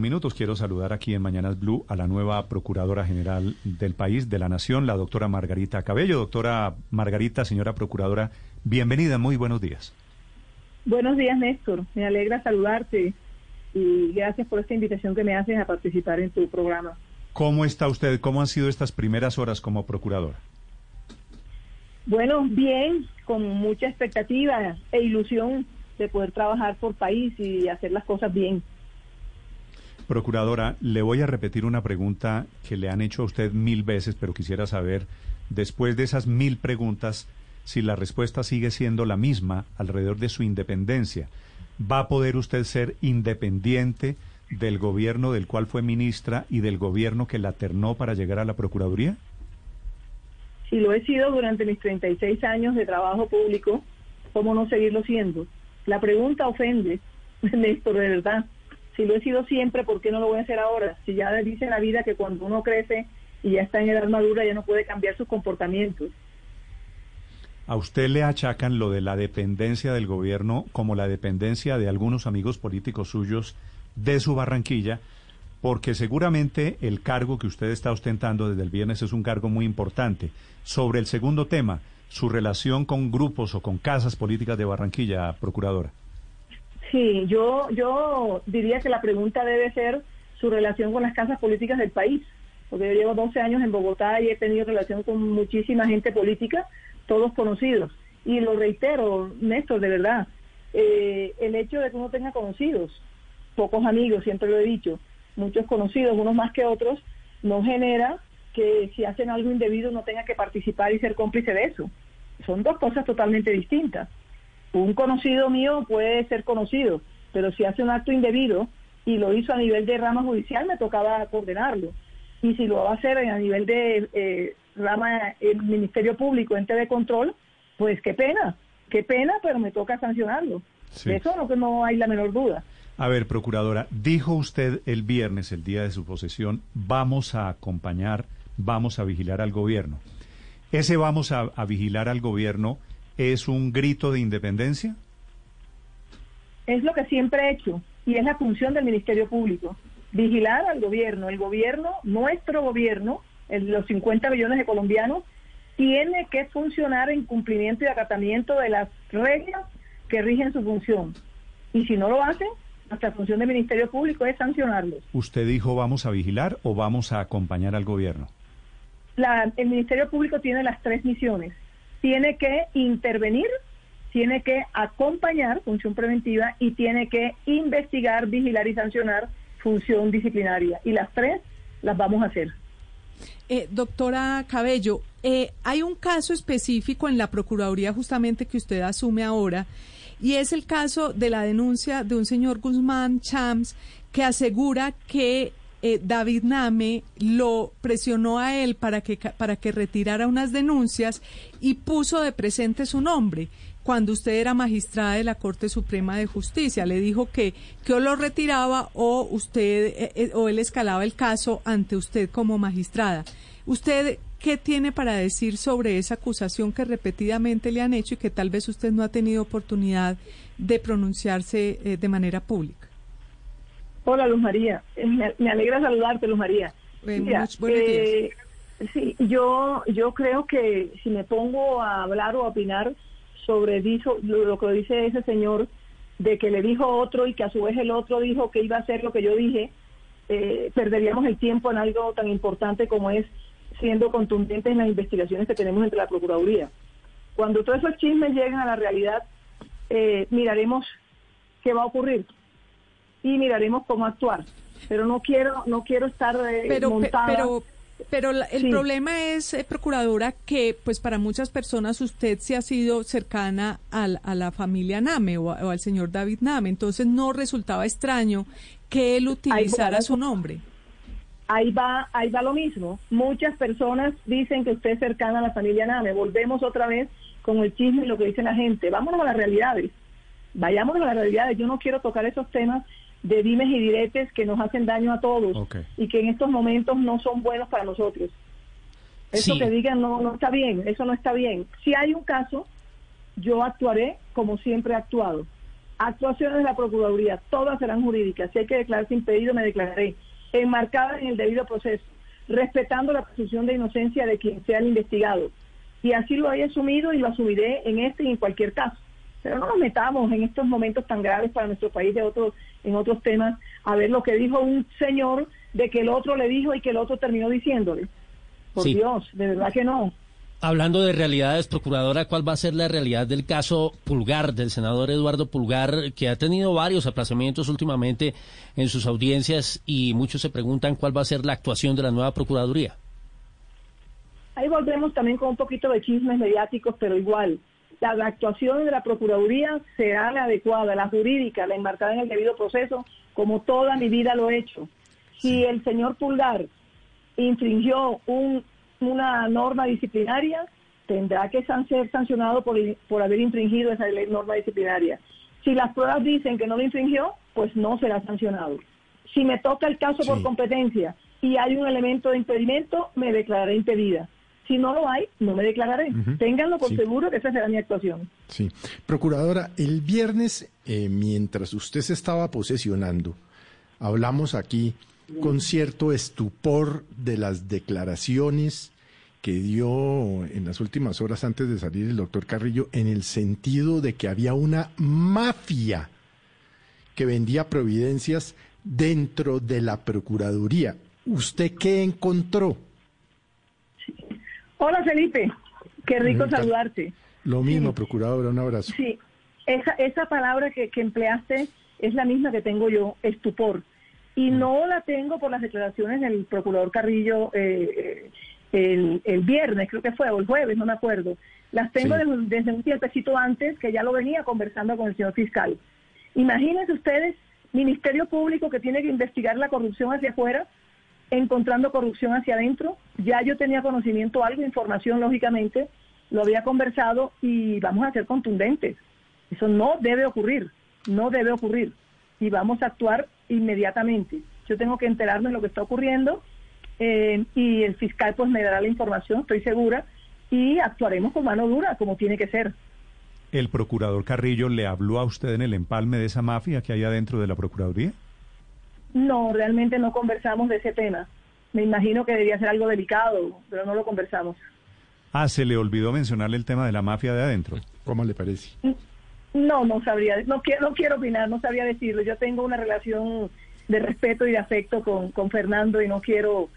minutos quiero saludar aquí en Mañanas Blue a la nueva Procuradora General del país, de la Nación, la doctora Margarita Cabello. Doctora Margarita, señora Procuradora, bienvenida, muy buenos días. Buenos días, Néstor. Me alegra saludarte y gracias por esta invitación que me haces a participar en tu programa. ¿Cómo está usted? ¿Cómo han sido estas primeras horas como Procuradora? Bueno, bien, con mucha expectativa e ilusión de poder trabajar por país y hacer las cosas bien. Procuradora, le voy a repetir una pregunta que le han hecho a usted mil veces, pero quisiera saber, después de esas mil preguntas, si la respuesta sigue siendo la misma alrededor de su independencia. ¿Va a poder usted ser independiente del gobierno del cual fue ministra y del gobierno que la ternó para llegar a la Procuraduría? Si lo he sido durante mis 36 años de trabajo público, ¿cómo no seguirlo siendo? La pregunta ofende, Néstor, de verdad. Si lo he sido siempre, ¿por qué no lo voy a hacer ahora? Si ya dice la vida que cuando uno crece y ya está en edad madura ya no puede cambiar sus comportamientos. A usted le achacan lo de la dependencia del gobierno como la dependencia de algunos amigos políticos suyos de su Barranquilla, porque seguramente el cargo que usted está ostentando desde el viernes es un cargo muy importante. Sobre el segundo tema, su relación con grupos o con casas políticas de Barranquilla, procuradora. Sí, yo, yo diría que la pregunta debe ser su relación con las casas políticas del país, porque yo llevo 12 años en Bogotá y he tenido relación con muchísima gente política, todos conocidos. Y lo reitero, Néstor, de verdad, eh, el hecho de que uno tenga conocidos, pocos amigos, siempre lo he dicho, muchos conocidos, unos más que otros, no genera que si hacen algo indebido no tenga que participar y ser cómplice de eso. Son dos cosas totalmente distintas un conocido mío puede ser conocido, pero si hace un acto indebido y lo hizo a nivel de rama judicial, me tocaba condenarlo. Y si lo va a hacer a nivel de eh, rama el Ministerio Público, ente de control, pues qué pena, qué pena, pero me toca sancionarlo. De eso no, no hay la menor duda. A ver, procuradora, dijo usted el viernes, el día de su posesión, vamos a acompañar, vamos a vigilar al gobierno. Ese vamos a, a vigilar al gobierno es un grito de independencia? Es lo que siempre he hecho y es la función del Ministerio Público, vigilar al gobierno. El gobierno, nuestro gobierno, los 50 millones de colombianos, tiene que funcionar en cumplimiento y acatamiento de las reglas que rigen su función. Y si no lo hacen, nuestra función del Ministerio Público es sancionarlos. ¿Usted dijo vamos a vigilar o vamos a acompañar al gobierno? el Ministerio Público tiene las tres misiones tiene que intervenir, tiene que acompañar, función preventiva, y tiene que investigar, vigilar y sancionar, función disciplinaria. Y las tres las vamos a hacer. Eh, doctora Cabello, eh, hay un caso específico en la Procuraduría justamente que usted asume ahora, y es el caso de la denuncia de un señor Guzmán Chams que asegura que eh, David Name lo presionó a él para que, para que retirara unas denuncias y puso de presente su nombre cuando usted era magistrada de la Corte Suprema de Justicia. Le dijo que, que o lo retiraba o usted eh, eh, o él escalaba el caso ante usted como magistrada. ¿Usted qué tiene para decir sobre esa acusación que repetidamente le han hecho y que tal vez usted no ha tenido oportunidad de pronunciarse de manera pública? Hola, Luz María. Eh, me, alegra saludarte, Luz María. Eh, sí, yo, yo creo que si me pongo a hablar o a opinar sobre dijo, lo, que dice ese señor, de que le dijo otro y que a su vez el otro dijo que iba a hacer lo que yo dije, eh, perderíamos el tiempo en algo tan importante como es siendo contundentes en las investigaciones que tenemos entre la Procuraduría. Cuando todos esos chismes lleguen a la realidad, miraremos qué va a ocurrir y miraremos cómo actuar. Pero no quiero, no quiero estar eh, pero, Pero, pero el problema es, eh, procuradora, que pues para muchas personas usted se ha sido cercana al, a la familia Name o, al señor David Name, entonces no resultaba extraño que él utilizara su nombre. Ahí va, ahí va lo mismo. Muchas personas dicen que usted es cercana a la familia Name. Volvemos otra vez con el chisme y lo que dice la gente. Vámonos a las realidades. Vayámonos a las realidades. Yo no quiero tocar esos temas de dimes y diretes que nos hacen daño a todos y que en estos momentos no son buenos para nosotros. Eso que digan no, no está bien, eso no está bien. Si hay un caso, yo actuaré como siempre he actuado, Actuaciones de la Procuraduría, todas serán jurídicas. Si hay que declararse impedido, me declararé. Enmarcadas en el debido proceso, respetando la presunción de inocencia de quien sea el investigado. Y así lo he asumido y lo asumiré en este y en cualquier caso. Pero no nos metamos en estos momentos tan graves para nuestro país de otros, en otros temas a ver lo que dijo un señor de que el otro le dijo y que el otro terminó diciéndole. Por Dios, de verdad que no. Hablando de realidades, Procuradora, ¿cuál va a ser la realidad del caso Pulgar, del senador Eduardo Pulgar, que ha tenido varios aplazamientos últimamente en sus audiencias y muchos se preguntan cuál va a ser la actuación de la nueva Procuraduría? Ahí volvemos también con un poquito de chismes mediáticos, pero igual, la, actuación de la Procuraduría será la adecuada, la jurídica, la enmarcada en el debido proceso, como toda mi vida lo he hecho. Si el señor Pulgar infringió un una norma disciplinaria, tendrá que ser sancionado por, por haber infringido esa norma disciplinaria. Si las pruebas dicen que no lo infringió, pues no será sancionado. Si me toca el caso por competencia y hay un elemento de impedimento, me declararé impedida. Si no lo hay, no me declararé. Ténganlo por seguro que esa será mi actuación. Sí. Procuradora, el viernes, eh, mientras usted se estaba posesionando, hablamos aquí con cierto estupor de las declaraciones que dio en las últimas horas antes de salir el doctor Carrillo en el sentido de que había una mafia que vendía providencias dentro de la Procuraduría. ¿Usted qué encontró? Hola Felipe, qué rico saludarte. Lo mismo, procuradora, un abrazo. Sí, esa, esa palabra que, que empleaste es la misma que tengo yo, estupor y mm. no la tengo por las declaraciones del procurador Carrillo eh, el, el, viernes, creo que fue, o el jueves, no me acuerdo. Las tengo desde, un tiempecito antes, que ya lo venía conversando con el señor fiscal. Imagínense ustedes, Ministerio Público que tiene que investigar la corrupción hacia afuera, encontrando corrupción hacia adentro. Ya yo tenía conocimiento, algo, información, lógicamente, lo había conversado y vamos a ser contundentes. Eso no debe ocurrir, no debe ocurrir. Y vamos a actuar inmediatamente. Yo tengo que enterarme de lo que está ocurriendo eh, y el fiscal pues me dará la información, estoy segura, y actuaremos con mano dura, como tiene que ser. ¿El procurador Carrillo le habló a usted en el empalme de esa mafia que hay adentro de la Procuraduría? No, realmente no conversamos de ese tema. Me imagino que debería ser algo delicado, pero no lo conversamos. Ah, se le olvidó mencionarle el tema de la mafia de adentro. ¿Cómo le parece? No, no sabría, no quiero, no quiero opinar, no sabría decirlo. Yo tengo una relación de respeto y de afecto con, con Fernando y no quiero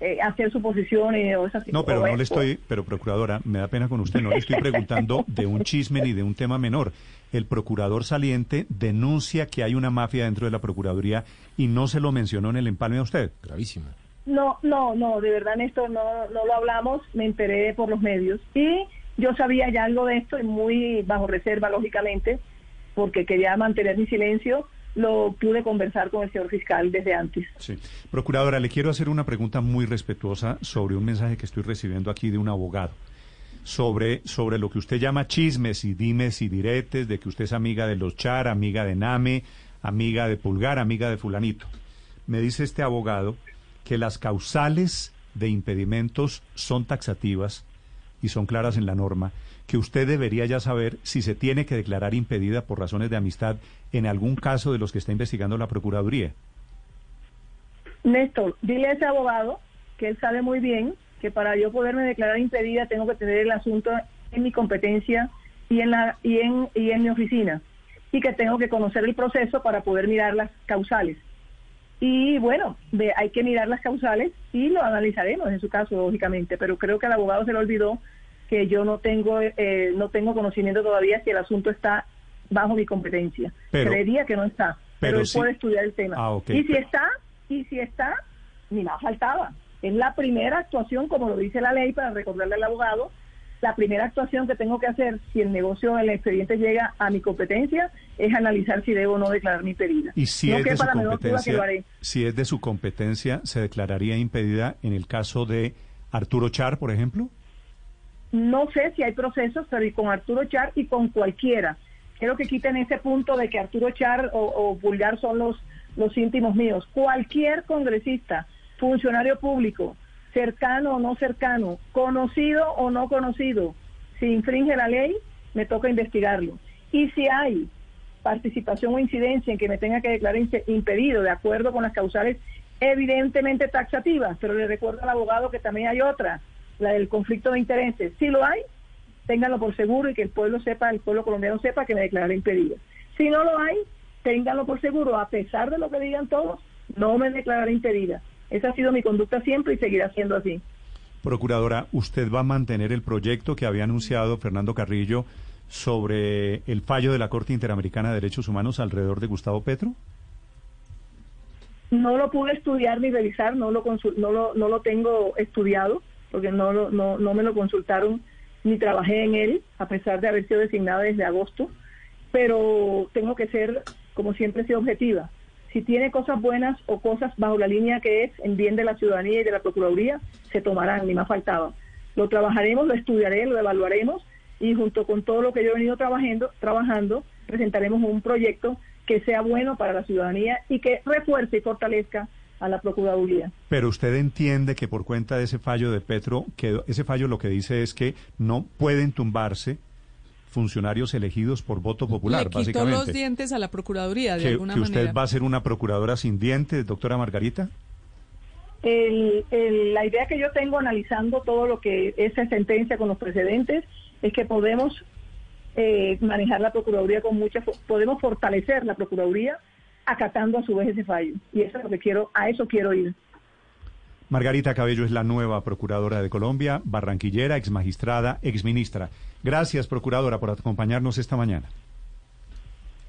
eh, hacer suposiciones o esas No, pero no le estoy, pero procuradora, me da pena con usted, no le estoy preguntando de un chisme ni de un tema menor. El procurador saliente denuncia que hay una mafia dentro de la Procuraduría y no se lo mencionó en el empalme a usted. Gravísimo. No, no, no, de verdad, Néstor, no, no lo hablamos, me enteré por los medios. Y yo sabía ya algo de esto y muy bajo reserva, lógicamente, porque quería mantener mi silencio. Lo pude conversar con el señor fiscal desde antes. Sí. Procuradora, le quiero hacer una pregunta muy respetuosa sobre un mensaje que estoy recibiendo aquí de un abogado. Sobre, sobre lo que usted llama chismes y dimes y diretes, de que usted es amiga de los Char, amiga de Name, amiga de Pulgar, amiga de Fulanito. Me dice este abogado que las causales de impedimentos son taxativas y son claras en la norma, que usted debería ya saber si se tiene que declarar impedida por razones de amistad en algún caso de los que está investigando la Procuraduría. Néstor, dile a ese abogado que él sabe muy bien que para yo poderme declarar impedida tengo que tener el asunto en mi competencia y en la y en y en mi oficina y que tengo que conocer el proceso para poder mirar las causales. Y bueno, hay que mirar las causales y lo analizaremos en su caso, lógicamente, pero creo que al abogado se le olvidó que yo no tengo eh, no tengo conocimiento todavía si el asunto está bajo mi competencia. Creería que no está, pero, él puede estudiar el tema. Ah, y si está, y si está, ni más faltaba. Es la primera actuación, como lo dice la ley, para recordarle al abogado, la primera actuación que tengo que hacer si el negocio el expediente llega a mi competencia es analizar si debo o no declarar mi impedida. Y si, es de su competencia, si es de su competencia, ¿se declararía impedida en el caso de Arturo Char, por ejemplo? No sé si hay procesos, pero y con Arturo Char y con cualquiera. Quiero que quiten ese punto de que Arturo Char o, o Vulgar son los, los íntimos míos. Cualquier congresista, funcionario público, cercano o no cercano, conocido o no conocido, si infringe la ley, me toca investigarlo. Y si hay participación o incidencia en que me tenga que declarar impedido de acuerdo con las causales evidentemente taxativas, pero le recuerdo al abogado que también hay otra, la del conflicto de intereses. Si lo hay, ténganlo por seguro y que el pueblo sepa, el pueblo colombiano sepa que me declaré impedido. Si no lo hay, ténganlo por seguro, a pesar de lo que digan todos, no me declararé impedida. Esa ha sido mi conducta siempre y seguirá siendo así. Procuradora, ¿usted va a mantener el proyecto que había anunciado Fernando Carrillo sobre el fallo de la Corte Interamericana de Derechos Humanos alrededor de Gustavo Petro? No lo pude estudiar ni revisar, no lo, no lo, no lo tengo estudiado, porque no, no, no me lo consultaron ni trabajé en él, a pesar de haber sido designada desde agosto, pero tengo que ser, como siempre, sido objetiva. Si tiene cosas buenas o cosas bajo la línea que es en bien de la ciudadanía y de la Procuraduría, se tomarán, ni más faltaba. Lo trabajaremos, lo estudiaré, lo evaluaremos y junto con todo lo que yo he venido trabajando, trabajando presentaremos un proyecto que sea bueno para la ciudadanía y que refuerce y fortalezca a la Procuraduría. Pero usted entiende que por cuenta de ese fallo de Petro, que ese fallo lo que dice es que no pueden tumbarse funcionarios elegidos por voto popular, Le quitó los dientes a la Procuraduría, de alguna que usted va a ser una procuradora sin dientes, doctora Margarita? la idea que yo tengo analizando todo lo que esa sentencia con los precedentes es que podemos eh, manejar la Procuraduría con mucha... Podemos fortalecer la Procuraduría acatando a su vez ese fallo. Y eso es lo que quiero, a eso quiero ir. Margarita Cabello es la nueva procuradora de Colombia, barranquillera, ex magistrada, ex ministra. Gracias, procuradora, por acompañarnos esta mañana.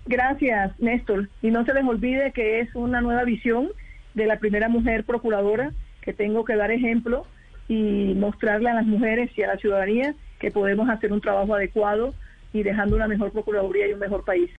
Gracias, Néstor. Y no se les olvide que es una nueva visión de la primera mujer procuradora, que tengo que dar ejemplo y mostrarle a las mujeres y a la ciudadanía que podemos hacer un trabajo adecuado y dejando una mejor procuraduría y un mejor país.